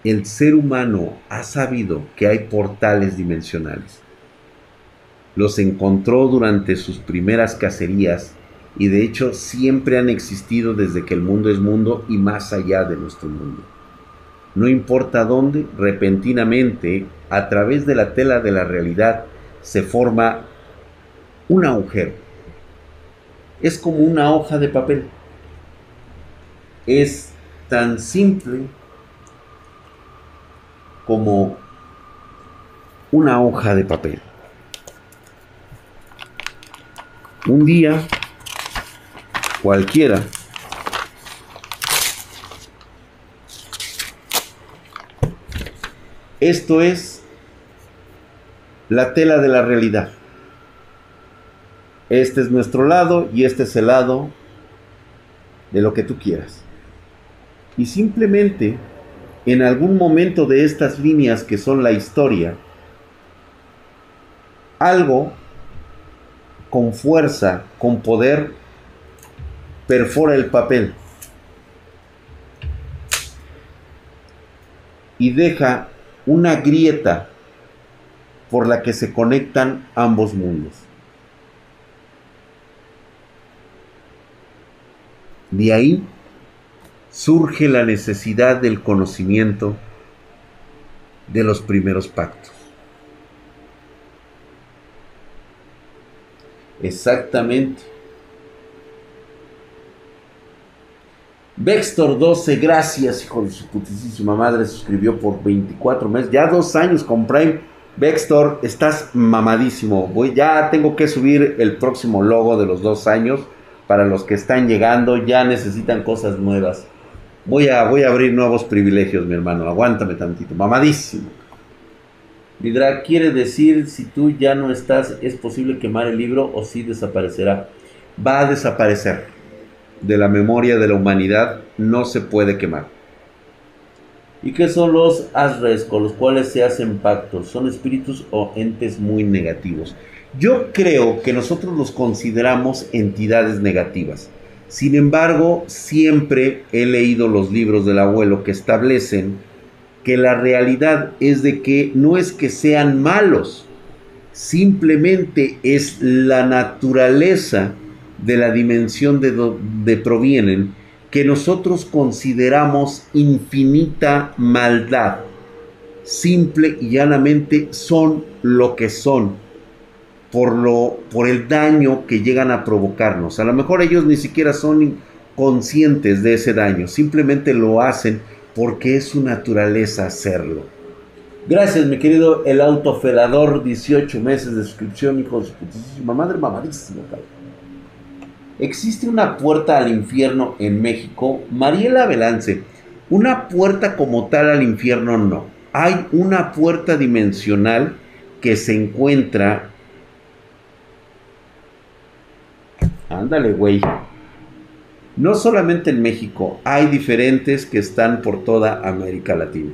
el ser humano ha sabido que hay portales dimensionales. Los encontró durante sus primeras cacerías y de hecho siempre han existido desde que el mundo es mundo y más allá de nuestro mundo. No importa dónde, repentinamente, a través de la tela de la realidad, se forma un agujero. Es como una hoja de papel. Es tan simple como una hoja de papel. Un día cualquiera. Esto es la tela de la realidad. Este es nuestro lado y este es el lado de lo que tú quieras. Y simplemente en algún momento de estas líneas que son la historia, algo con fuerza, con poder, perfora el papel y deja una grieta por la que se conectan ambos mundos. De ahí surge la necesidad del conocimiento de los primeros pactos. Exactamente. Vextor 12, gracias, hijo de su putísima madre, suscribió por 24 meses, ya dos años con Prime. Vextor, estás mamadísimo. Voy, ya tengo que subir el próximo logo de los dos años. Para los que están llegando, ya necesitan cosas nuevas. Voy a, voy a abrir nuevos privilegios, mi hermano. Aguántame tantito. Mamadísimo. Vidra, quiere decir, si tú ya no estás, ¿es posible quemar el libro o si desaparecerá? Va a desaparecer. De la memoria de la humanidad no se puede quemar. ¿Y qué son los asres con los cuales se hacen pactos? ¿Son espíritus o entes muy negativos? Yo creo que nosotros los consideramos entidades negativas. Sin embargo, siempre he leído los libros del abuelo que establecen que la realidad es de que no es que sean malos, simplemente es la naturaleza de la dimensión de donde provienen que nosotros consideramos infinita maldad. Simple y llanamente son lo que son por, lo, por el daño que llegan a provocarnos. A lo mejor ellos ni siquiera son conscientes de ese daño, simplemente lo hacen porque es su naturaleza hacerlo. Gracias, mi querido el autofelador, 18 meses de suscripción, hijo de su putísima madre, mamadísimo, Existe una puerta al infierno en México. Mariela Belance, una puerta como tal al infierno no. Hay una puerta dimensional que se encuentra Ándale, güey. No solamente en México, hay diferentes que están por toda América Latina.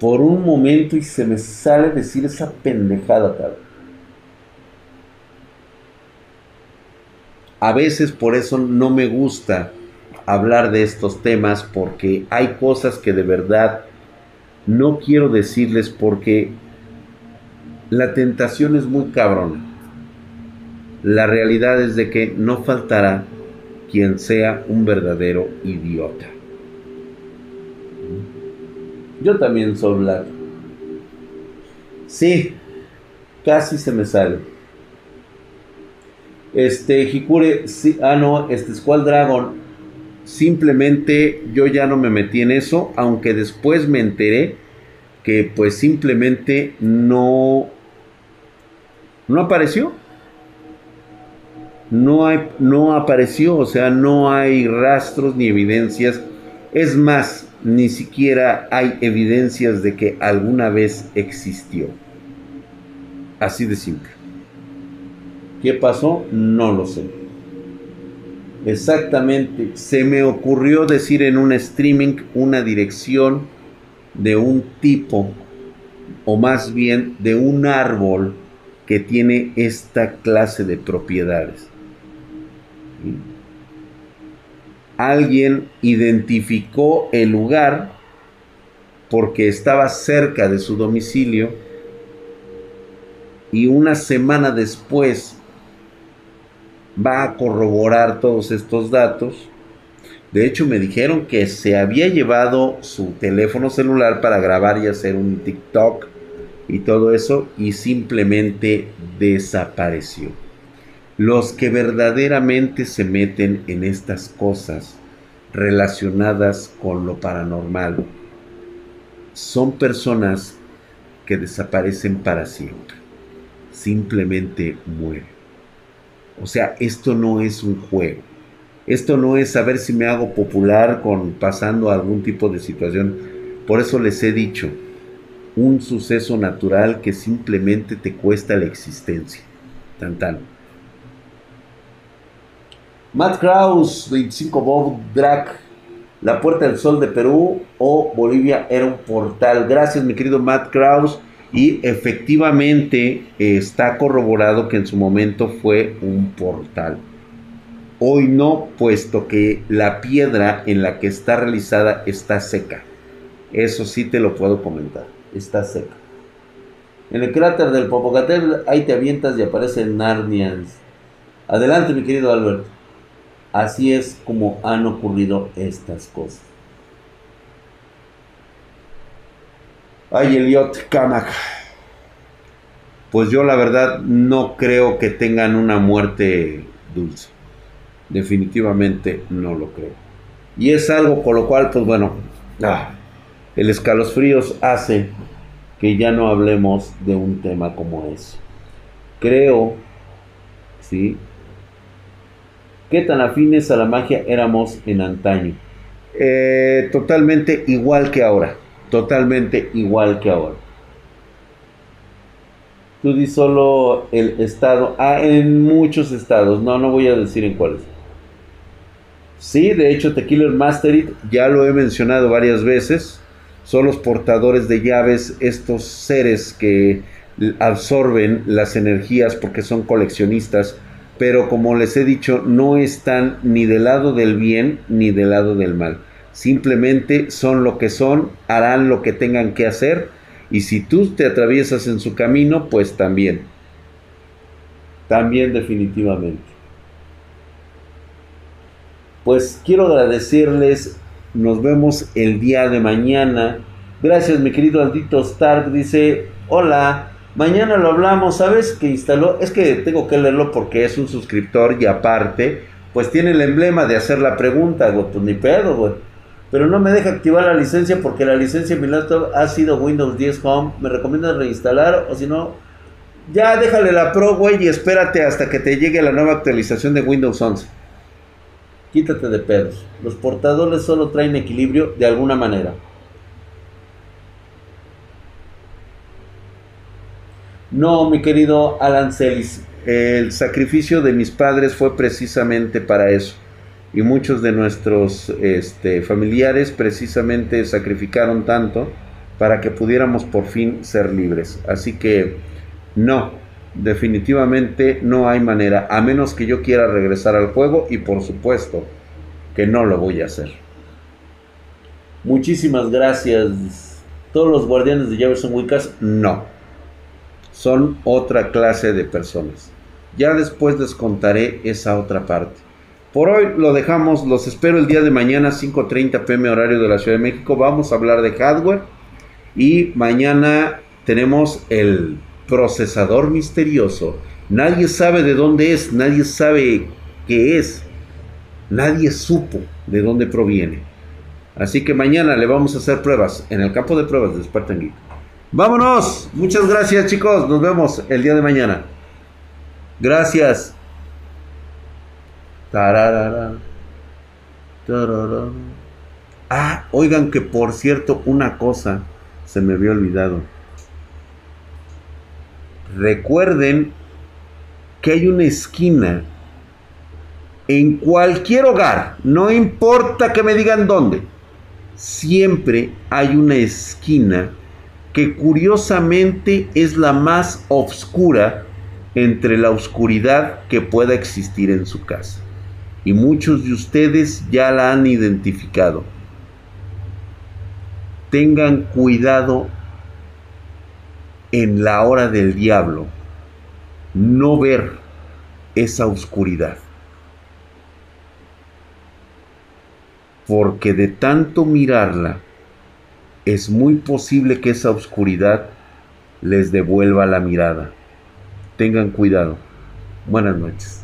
Por un momento y se me sale decir esa pendejada, cabrón. A veces por eso no me gusta hablar de estos temas porque hay cosas que de verdad no quiero decirles porque la tentación es muy cabrona. La realidad es de que no faltará quien sea un verdadero idiota. Yo también soy black. Sí, casi se me sale. Este, Hikure, ah no, este Squall Dragon. Simplemente yo ya no me metí en eso, aunque después me enteré que pues simplemente no, no apareció no, no apareció, o sea, no hay rastros ni evidencias. Es más, ni siquiera hay evidencias de que alguna vez existió. Así de simple. ¿Qué pasó? No lo sé. Exactamente. Se me ocurrió decir en un streaming una dirección de un tipo, o más bien de un árbol que tiene esta clase de propiedades alguien identificó el lugar porque estaba cerca de su domicilio y una semana después va a corroborar todos estos datos. De hecho, me dijeron que se había llevado su teléfono celular para grabar y hacer un TikTok y todo eso y simplemente desapareció. Los que verdaderamente se meten en estas cosas relacionadas con lo paranormal son personas que desaparecen para siempre. Simplemente mueren. O sea, esto no es un juego. Esto no es saber si me hago popular con pasando algún tipo de situación. Por eso les he dicho, un suceso natural que simplemente te cuesta la existencia. Tan tan. Matt Kraus, 25 Bob Drac, La Puerta del Sol de Perú o Bolivia era un portal. Gracias, mi querido Matt Kraus. Y efectivamente está corroborado que en su momento fue un portal. Hoy no, puesto que la piedra en la que está realizada está seca. Eso sí te lo puedo comentar. Está seca. En el cráter del Popocatépetl ahí te avientas y aparecen Narnians. Adelante, mi querido Alberto. Así es como han ocurrido estas cosas. Ay, Eliot Kamak. Pues yo la verdad no creo que tengan una muerte dulce. Definitivamente no lo creo. Y es algo con lo cual, pues bueno, ah, el escalofríos hace que ya no hablemos de un tema como ese. Creo, ¿sí? ¿Qué tan afines a la magia éramos en antaño? Eh, totalmente igual que ahora. Totalmente igual que ahora. Tú di solo el estado. Ah, en muchos estados. No, no voy a decir en cuáles. Sí, de hecho, Tequila Masterit, ya lo he mencionado varias veces. Son los portadores de llaves, estos seres que absorben las energías porque son coleccionistas pero como les he dicho, no están ni del lado del bien ni del lado del mal. Simplemente son lo que son, harán lo que tengan que hacer y si tú te atraviesas en su camino, pues también. También definitivamente. Pues quiero agradecerles, nos vemos el día de mañana. Gracias mi querido Aldito Stark, dice, hola, Mañana lo hablamos, ¿sabes? Que instaló, es que tengo que leerlo porque es un suscriptor y aparte, pues tiene el emblema de hacer la pregunta, güey, pues ni pedo, güey. Pero no me deja activar la licencia porque la licencia en mi laptop ha sido Windows 10 Home. ¿Me recomiendas reinstalar o si no? Ya déjale la Pro, güey, y espérate hasta que te llegue la nueva actualización de Windows 11. Quítate de pedos. Los portadores solo traen equilibrio de alguna manera. No, mi querido Alan Celis, el sacrificio de mis padres fue precisamente para eso. Y muchos de nuestros este, familiares precisamente sacrificaron tanto para que pudiéramos por fin ser libres. Así que no, definitivamente no hay manera, a menos que yo quiera regresar al juego y por supuesto que no lo voy a hacer. Muchísimas gracias. Todos los guardianes de llaves son Wiccas, no son otra clase de personas. Ya después les contaré esa otra parte. Por hoy lo dejamos, los espero el día de mañana 5.30 pm horario de la Ciudad de México. Vamos a hablar de hardware y mañana tenemos el procesador misterioso. Nadie sabe de dónde es, nadie sabe qué es, nadie supo de dónde proviene. Así que mañana le vamos a hacer pruebas en el campo de pruebas de Spartan Geek. Vámonos. Muchas gracias chicos. Nos vemos el día de mañana. Gracias. Ah, oigan que por cierto una cosa se me había olvidado. Recuerden que hay una esquina en cualquier hogar, no importa que me digan dónde, siempre hay una esquina que curiosamente es la más oscura entre la oscuridad que pueda existir en su casa. Y muchos de ustedes ya la han identificado. Tengan cuidado en la hora del diablo, no ver esa oscuridad. Porque de tanto mirarla, es muy posible que esa oscuridad les devuelva la mirada. Tengan cuidado. Buenas noches.